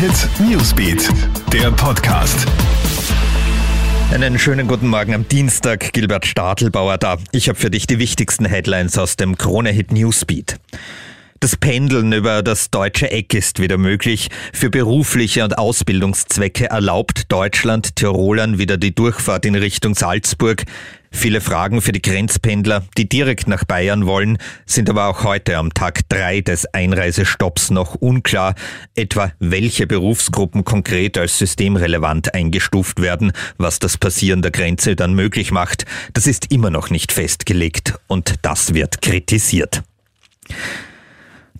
Hit Newsbeat, der Podcast. Einen schönen guten Morgen am Dienstag, Gilbert Stadelbauer da. Ich habe für dich die wichtigsten Headlines aus dem Krone Hit Newsbeat. Das Pendeln über das deutsche Eck ist wieder möglich. Für berufliche und Ausbildungszwecke erlaubt Deutschland Tirolern wieder die Durchfahrt in Richtung Salzburg. Viele Fragen für die Grenzpendler, die direkt nach Bayern wollen, sind aber auch heute am Tag drei des Einreisestopps noch unklar, etwa welche Berufsgruppen konkret als systemrelevant eingestuft werden, was das Passieren der Grenze dann möglich macht. Das ist immer noch nicht festgelegt und das wird kritisiert.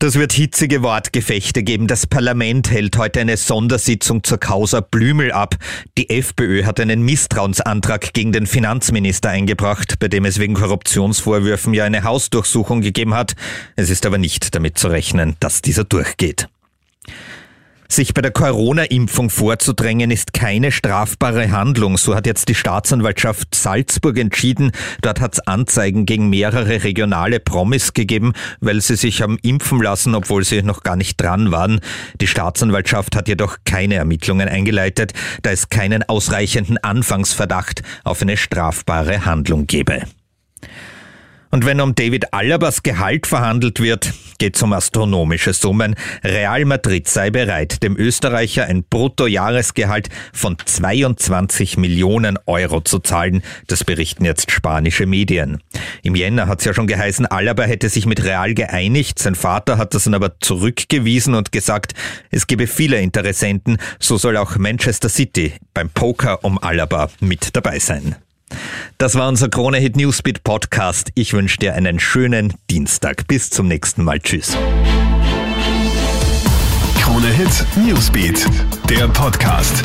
Das wird hitzige Wortgefechte geben. Das Parlament hält heute eine Sondersitzung zur Causa Blümel ab. Die FPÖ hat einen Misstrauensantrag gegen den Finanzminister eingebracht, bei dem es wegen Korruptionsvorwürfen ja eine Hausdurchsuchung gegeben hat. Es ist aber nicht damit zu rechnen, dass dieser durchgeht. Sich bei der Corona-Impfung vorzudrängen ist keine strafbare Handlung. So hat jetzt die Staatsanwaltschaft Salzburg entschieden. Dort hat es Anzeigen gegen mehrere regionale Promis gegeben, weil sie sich haben impfen lassen, obwohl sie noch gar nicht dran waren. Die Staatsanwaltschaft hat jedoch keine Ermittlungen eingeleitet, da es keinen ausreichenden Anfangsverdacht auf eine strafbare Handlung gebe. Und wenn um David Alabas Gehalt verhandelt wird, geht es um astronomische Summen. Real Madrid sei bereit, dem Österreicher ein Bruttojahresgehalt von 22 Millionen Euro zu zahlen. Das berichten jetzt spanische Medien. Im Jänner hat es ja schon geheißen, Alaba hätte sich mit Real geeinigt. Sein Vater hat das dann aber zurückgewiesen und gesagt, es gebe viele Interessenten. So soll auch Manchester City beim Poker um Alaba mit dabei sein. Das war unser Krone Hit Newsbeat Podcast. Ich wünsche dir einen schönen Dienstag. Bis zum nächsten Mal. Tschüss. Krone Hit Newsbeat, der Podcast.